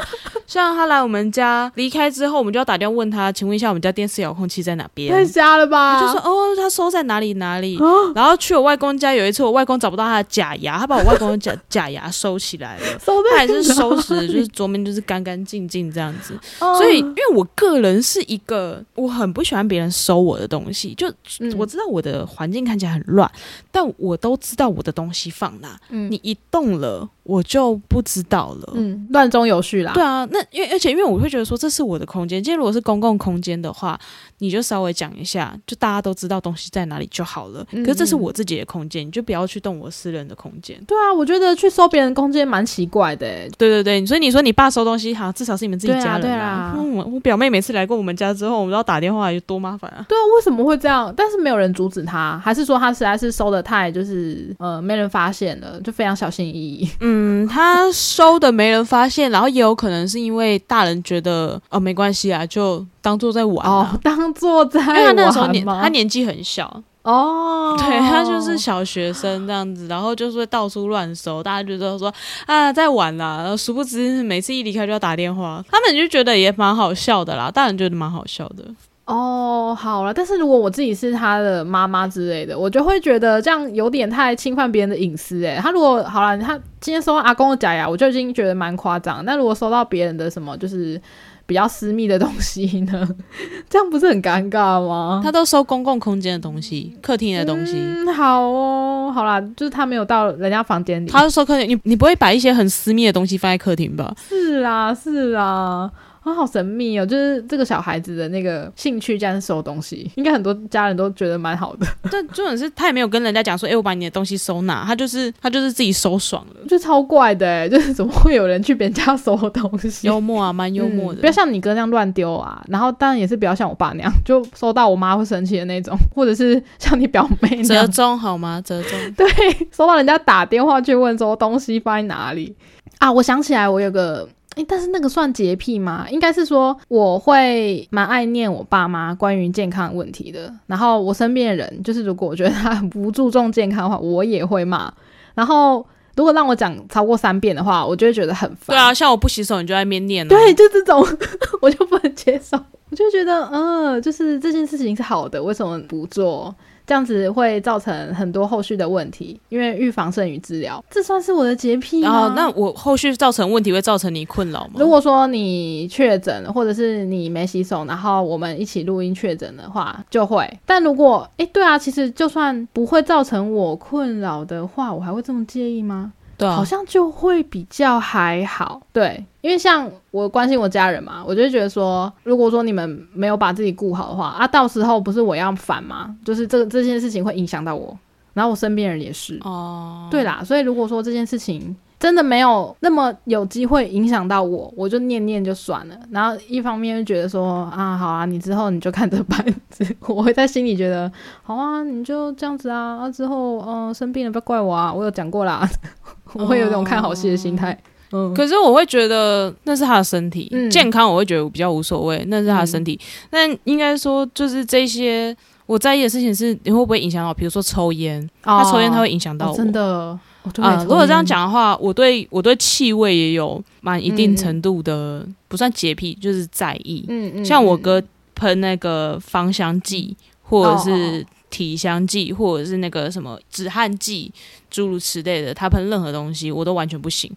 像他来我们家离开之后，我们就要打电话问他，请问一下我们家电视遥控器在哪边？太瞎了吧？她就说哦，他收在哪里哪里。哦然后去我外公家有一次，我外公找不到他的假牙，他把我外公的假假牙收起来了。他还是收拾，就是桌面就是干干净净这样子。哦所以，因为我个人是一个，我很不喜欢别人收我的东西。就、嗯我知道我的环境看起来很乱，但我都知道我的东西放哪。嗯你一动了，我就不知道了。嗯乱中有序啦。对啊，那因为而且因为我会觉得说这是我的空间，今天如果是公共空间的话，你就稍微讲一下，就大家都知道东西在哪里就好了。嗯可是这是我自己的空间，你就不要去动我私人的空间。对啊，我觉得去收别人空间蛮奇怪的欸。对对对，所以你说你爸收东西，好，至少是你们自己家人对啊我表妹每次来过我们家之后，我们都要打电话，有多麻烦啊！对啊，为什么会这样？但是没有人阻止他，还是说他实在是收的太就是呃没人发现了，就非常小心翼翼。嗯，他收的没人发现，然后也有可能是因为大人觉得哦没关系啊，就当做在玩、啊。哦，当做在因为他那时候年玩他年纪很小，哦，对他就是小学生这样子，然后就是会到处乱收，大家就都说啊在玩啦，然后殊不知每次一离开就要打电话，他们就觉得也蛮好笑的啦，大人觉得蛮好笑的。哦，好了，但是如果我自己是他的妈妈之类的，我就会觉得这样有点太侵犯别人的隐私。诶，他如果好了，他今天收到阿公的假牙，我就已经觉得蛮夸张。那如果收到别人的什么，就是比较私密的东西呢？这样不是很尴尬吗？他都收公共空间的东西，客厅的东西。嗯，好哦，好啦，就是他没有到人家房间里。他就收客厅，你你不会把一些很私密的东西放在客厅吧？是啊，是啦。啊，好神秘哦！就是这个小孩子的那个兴趣，竟然是收东西，应该很多家人都觉得蛮好的。但重点是他也没有跟人家讲说，哎、我把你的东西收哪，他就是他就是自己收爽了，就超怪的哎，就是怎么会有人去别人家收东西？幽默啊，蛮幽默的。嗯不要像你哥那样乱丢啊，然后当然也是不要像我爸那样，就收到我妈会生气的那种，或者是像你表妹那折样，中好吗？折中。对，收到人家打电话去问说东西放在哪里啊？我想起来，我有个。诶，但是那个算洁癖吗？应该是说我会蛮爱念我爸妈关于健康问题的。然后我身边的人，就是如果我觉得他很不注重健康的话，我也会骂。然后如果让我讲超过三遍的话，我就会觉得很烦。对啊，像我不洗手，你就在那边念、啊。对，就这种 我就不能接受，我就觉得，嗯，就是这件事情是好的，为什么不做？这样子会造成很多后续的问题，因为预防胜于治疗，这算是我的洁癖吗？然后那我后续造成问题会造成你困扰吗？如果说你确诊，或者是你没洗手，然后我们一起录音确诊的话，就会。但如果，诶，对啊，其实就算不会造成我困扰的话，我还会这么介意吗？对啊，好像就会比较还好。对，因为像我关心我家人嘛，我就觉得说，如果说你们没有把自己顾好的话，啊，到时候不是我要反吗？就是这个这件事情会影响到我，然后我身边人也是。哦，对啦，所以如果说这件事情真的没有那么有机会影响到我，我就念念就算了。然后一方面就觉得说啊，好啊，你之后你就看着办。我会在心里觉得，好啊，你就这样子啊，啊之后嗯、呃生病了不要怪我啊，我有讲过啦，我会有一种看好戏的心态。嗯，可是我会觉得那是他的身体、嗯健康，我会觉得比较无所谓，那是他的身体。但应该说，就是这些我在意的事情是，你会不会影响到？比如说抽烟，他抽烟他会影响到我。哦真的，啊、如果这样，讲的话，我对我对气味也有蛮一定嗯程度的，不算洁癖，就是在意。嗯嗯，嗯像我哥喷那个芳香剂，或者哦是体香剂，或者是那个什么止汗剂，诸如此类的，他喷任何东西我都完全不行。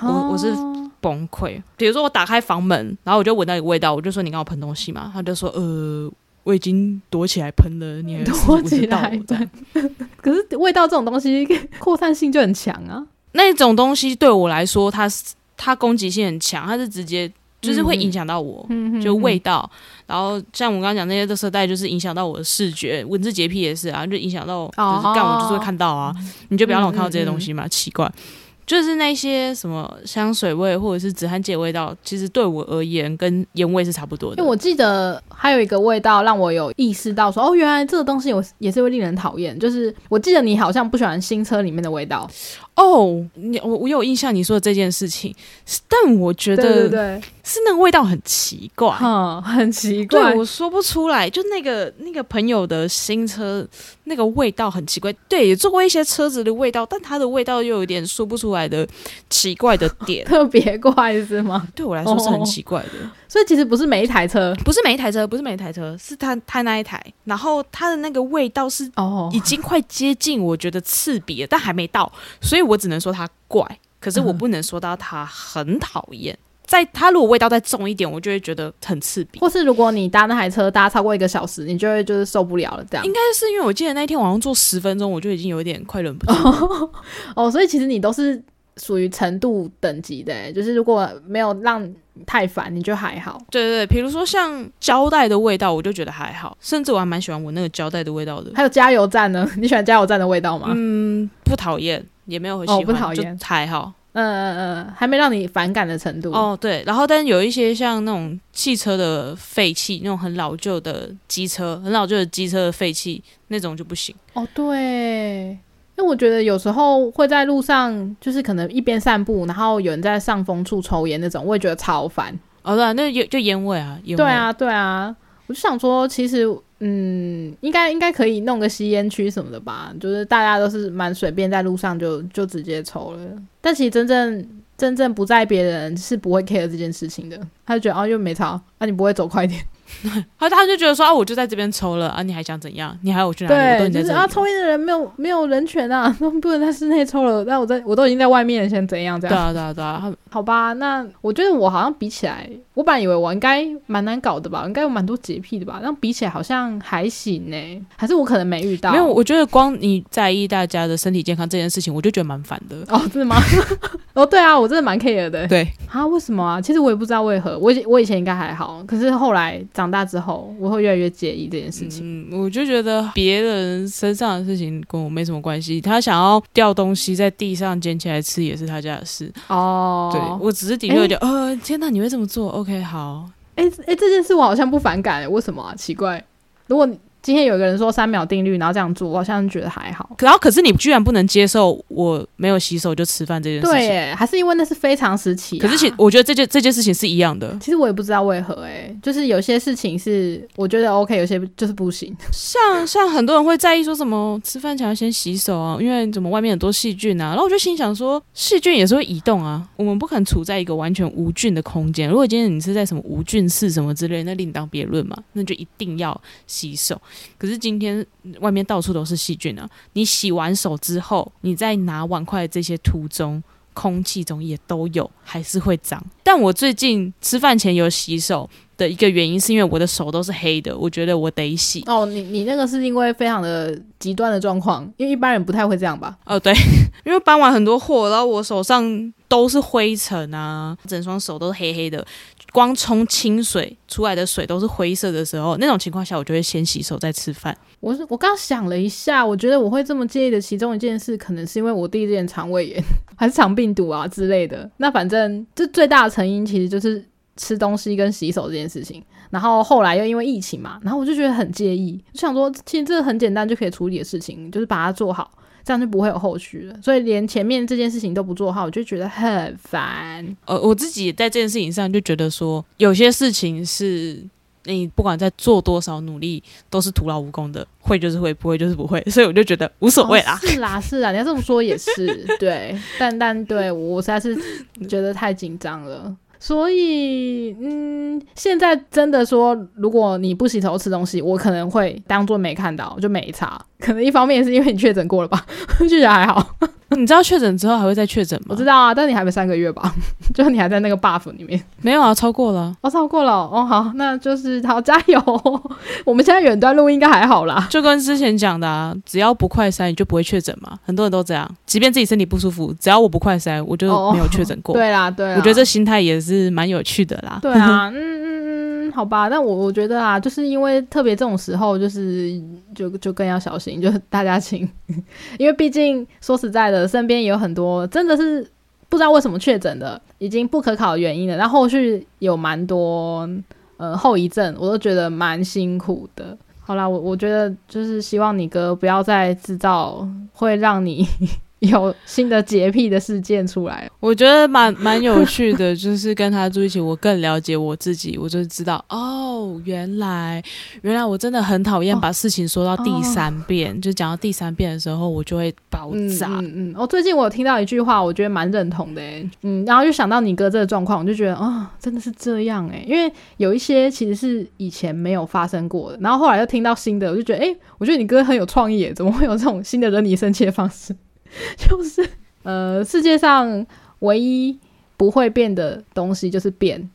我我是哦崩溃。比如说我打开房门，然后我就闻到一个味道，我就说你刚我喷东西嘛，他就说呃我已经躲起来喷了，你还 躲起来 可是味道这种东西 扩散性就很强啊。那种东西对我来说，它是它攻击性很强，它是直接就是会影响到我。嗯就味道，然后像我刚刚讲那些垃圾袋，就是影响到我的视觉，文字洁癖也是啊，就影响到，就是干我就是会看到啊，你就不要让我看到这些东西嘛，奇怪。就是那些什么香水味或者是止汗剂味道，其实对我而言跟烟味是差不多的。因为我记得还有一个味道让我有意识到说，哦，原来这个东西我也是会令人讨厌。就是我记得你好像不喜欢新车里面的味道，哦，你我我有印象你说的这件事情，但我觉得对，是那个味道很奇怪。嗯，很奇怪对，。我说不出来，就那个那个朋友的新车，那个味道很奇怪。对，也做过一些车子的味道，但它的味道又有点说不出来的奇怪的点，特别怪是吗？对我来说是很奇怪的。所以其实不是每一台车不是每一台车，不是每一台车，是他他那一台，然后他的那个味道是哦已经快接近我觉得刺鼻了，但还没到，所以我只能说它怪，可是我嗯不能说到它很讨厌。在它如果味道再重一点，我就会觉得很刺鼻。或是如果你搭那台车搭超过一个小时，你就会就是受不了了这样应。该是因为我记得那天晚上坐十分钟，我就已经有点快忍不住。哦，所以其实你都是属于程度等级的欸，就是如果没有让太烦，你就还好。对对对，比如说像胶带的味道，我就觉得还好，甚至我还蛮喜欢闻那个胶带的味道的。还有加油站呢？你喜欢加油站的味道吗？嗯，不讨厌，也没有很喜欢，哦不讨厌还好。嗯嗯嗯，还没让你反感的程度。哦，对，然后但是有一些像那种汽车的废气，那种很老旧的机车，很老旧的机车的废气，那种就不行。哦，对，因为我觉得有时候会在路上，就是可能一边散步，然后有人在上风处抽烟那种，我也觉得超烦。哦，对啊，那就就烟味啊，烟味。对，啊，对啊，我就想说，其实嗯，应该应该可以弄个吸烟区什么的吧，就是大家都是蛮随便在路上就就直接抽了，但其实真正。真正不在别人是不会 care 这件事情的，他就觉得哦又没吵，那你不会走快点，他 他就觉得说啊，我就在这边抽了啊，你还想怎样？你还有我去哪里？对。就是啊抽烟的人没有没有人权啊，都不能在室内抽了，那我在我都已经在外面了，先怎样这样？对啊，对啊，对啊，好吧，那我觉得我好像比起来，我本来以为我应该蛮难搞的吧，应该有蛮多洁癖的吧，但比起来好像还行呢、还是我可能没遇到。没有，我觉得光你在意大家的身体健康这件事情，我就觉得蛮烦的。哦，真的吗？哦，对啊，我真的蛮 care 的。对，啊，为什么啊？其实我也不知道为何，我以我以前应该还好，可是后来长大之后，我会越来越介意这件事情。嗯，我就觉得别人身上的事情跟我没什么关系。他想要掉东西在地上捡起来吃，也是他家的事。哦，对我只是顶多觉得，呃，天哪，你会这么做？OK，好，哎哎，这件事我好像不反感、为什么啊？奇怪，如果你今天有一个人说三秒定律，然后这样做，我好像觉得还好。然后可是你居然不能接受我没有洗手就吃饭这件事情。对耶，还是因为那是非常时期、啊。可是其我觉得这件这件事情是一样的。其实我也不知道为何、哎，就是有些事情是我觉得 OK，有些就是不行。像像很多人会在意说什么吃饭前要先洗手啊，因为怎么外面很多细菌啊。然后我就心想说，细菌也是会移动啊，我们不可能处在一个完全无菌的空间。如果今天你是在什么无菌室什么之类，那另当别论嘛，那就一定要洗手。可是今天外面到处都是细菌啊，你洗完手之后，你再拿碗筷这些途中。空气中也都有，还是会脏。但我最近吃饭前有洗手，的一个原因，是因为我的手都是黑的，我觉得我得洗。哦，你你那个是因为非常的极端的状况，因为一般人不太会这样吧？哦，对，因为搬完很多货，然后我手上都是灰尘啊，整双手都是黑黑的，光冲清水出来的水都是灰色的时候，那种情况下，我就会先洗手再吃饭。我是我刚想了一下，我觉得我会这么介意的其中一件事，可能是因为我弟之前肠胃炎 还是肠病毒啊之类的。那反正这最大的成因其实就是吃东西跟洗手这件事情。然后后来又因为疫情嘛，然后我就觉得很介意，就想说其实这个很简单就可以处理的事情，就是把它做好，这样就不会有后续了。所以连前面这件事情都不做好，我就觉得很烦。呃，我自己在这件事情上就觉得说，有些事情是你不管在做多少努力，都是徒劳无功的，会就是会，不会就是不会，所以我就觉得无所谓啦。是啦，是啦，你要这么说也是对，但但对我实在是觉得太紧张了。所以，嗯，现在真的说，如果你不洗头吃东西，我可能会当做没看到，就没擦。可能一方面是因为你确诊过了吧，就觉得还好。你知道确诊之后还会再确诊吗？我知道啊，但你还没三个月吧？就你还在那个 buff 里面。没有啊，超过了。哦，超过了。哦，好，那就是好，加油。我们现在远端录应该还好啦。就跟之前讲的，啊，只要不快筛，你就不会确诊嘛。很多人都这样，即便自己身体不舒服，只要我不快筛，我就没有确诊过。对啦，对。我觉得这心态也是蛮有趣的啦。对啊，嗯好吧。但我我觉得啊，就是因为特别这种时候，就是就就更要小心，就是大家请，因为毕竟说实在的。身边也有很多真的是不知道为什么确诊的，已经不可考的原因了。然后后续有蛮多呃后遗症，我都觉得蛮辛苦的。好啦，我我觉得就是希望你哥不要再制造会让你。有新的洁癖的事件出来，我觉得蛮蛮有趣的，就是跟他住一起，我更了解我自己，我就知道哦，原来原来我真的很讨厌把事情说到第三遍，就讲到第三遍的时候，我就会爆炸。嗯嗯，我最近我有听到一句话，我觉得蛮认同的，嗯，然后就想到你哥这个状况，我就觉得啊，真的是这样哎，因为有一些其实是以前没有发生过的，然后后来又听到新的，我就觉得哎，我觉得你哥很有创意，怎么会有这种新的惹你生气的方式？就是呃，世界上唯一不会变的东西就是变，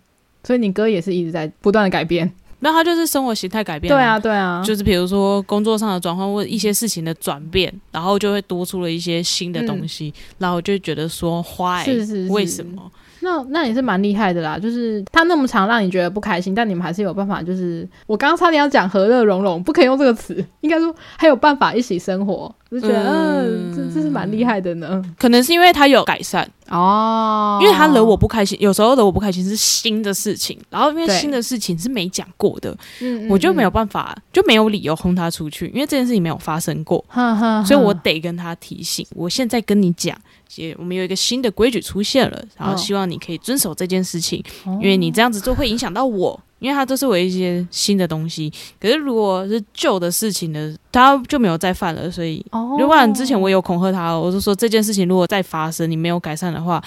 所以你哥也是一直在不断的改变。那他就是生活形态改变。对啊，对啊，就是比如说工作上的转换或一些事情的转变，然后就会多出了一些新的东西，然后就觉得说坏，是是为什么？那那也是蛮厉害的啦，就是他那么长让你觉得不开心，但你们还是有办法。就是我刚刚差点要讲和乐融融，不可以用这个词，应该说还有办法一起生活，就觉得嗯，这这是蛮厉害的呢。可能是因为他有改善哦，因为他惹我不开心，有时候惹我不开心是新的事情，然后因为新的事情是没讲过的，我就没有办法，就没有理由轰他出去，因为这件事情没有发生过，所以我得跟他提醒。我现在跟你讲。我们有一个新的规矩出现了，然后希望你可以遵守这件事情，因为你这样子做会影响到我，因为它都是我一些新的东西。可是如果是旧的事情的，他就没有再犯了。所以，如果之前我有恐吓他，我就说这件事情如果再发生，你没有改善的话。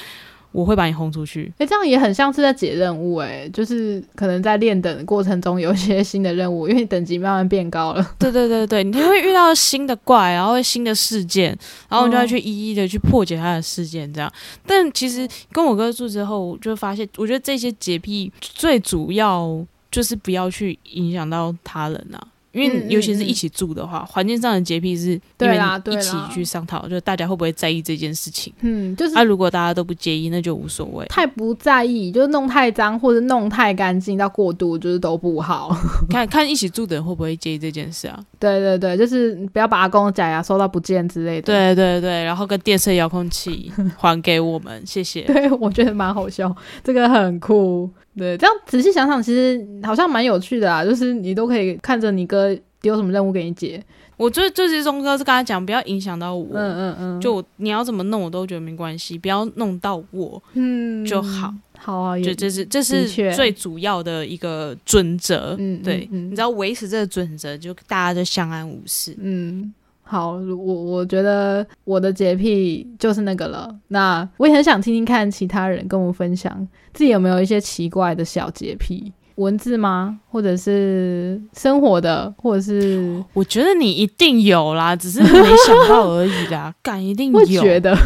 我会把你轰出去。哎，这样也很像是在解任务，哎，就是可能在练等过程中有一些新的任务，因为等级慢慢变高了。对对对对，你会遇到新的怪，然后新的事件，然后你就要去一一的去破解他的事件，这样。但其实跟我哥住之后，就发现，我觉得这些洁癖最主要就是不要去影响到他人啊。因为尤其是一起住的话，环境上的洁癖是因为一起去商讨，就大家会不会在意这件事情？嗯，就是啊，如果大家都不介意，那就无所谓。太不在意，就是弄太脏或者弄太干净到过度，就是都不好。看看一起住的人会不会介意这件事啊？对对对，就是不要把阿公的假牙收到不见之类的。对对对，然后跟电视遥控器还给我们，谢谢。对，我觉得蛮好笑，这个很酷。对，这样仔细想想，其实好像蛮有趣的啊。就是你都可以看着你哥丢什么任务给你解。我最最最终哥是跟他讲，不要影响到我。嗯嗯嗯。就你要怎么弄，我都觉得没关系，不要弄到我，嗯，就好。好啊，就这是这是最主要的一个准则。嗯，对，你知道维持这个准则，就大家就相安无事。嗯。好，我我觉得我的洁癖就是那个了。那我也很想听听看其他人跟我分享自己有没有一些奇怪的小洁癖，文字吗？或者是生活的，或者是……我觉得你一定有啦，只是没想到而已啦。敢一定有？觉得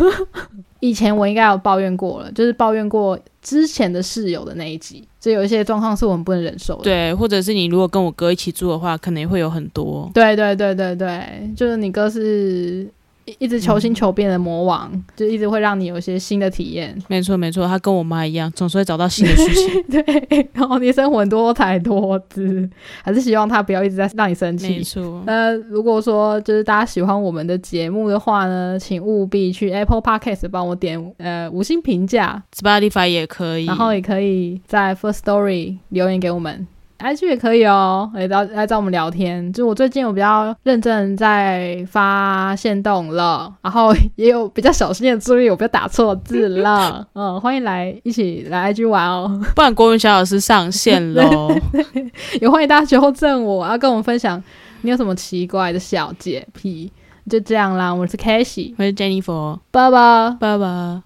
以前我应该有抱怨过了，就是抱怨过之前的室友的那一集，就有一些状况是我们不能忍受的。对，或者是你如果跟我哥一起住的话，可能也会有很多。对对对对对，就是你哥是一一直求新求变的魔王，就一直会让你有一些新的体验。没错没错，他跟我妈一样，总是会找到新的事情。对，然后你生活多才多姿，还是希望他不要一直在让你生气。没错，呃，如果说就是大家喜欢我们的节目的话呢，请务必去 Apple Podcast 帮我点呃五星评价，Spotify 也可以，然后也可以在 First Story 留言给我们。IG 也可以哦，来找来找我们聊天。就我最近我比较认真在发现动了，然后也有比较小心的注意，我不要打错字了。嗯，欢迎来一起来 IG 玩哦，不然郭文小老师上线喽。也欢迎大家纠正我，要跟我们分享你有什么奇怪的小洁癖。就这样啦，我是 k a s h y 我是 Jennifer，拜拜。拜拜。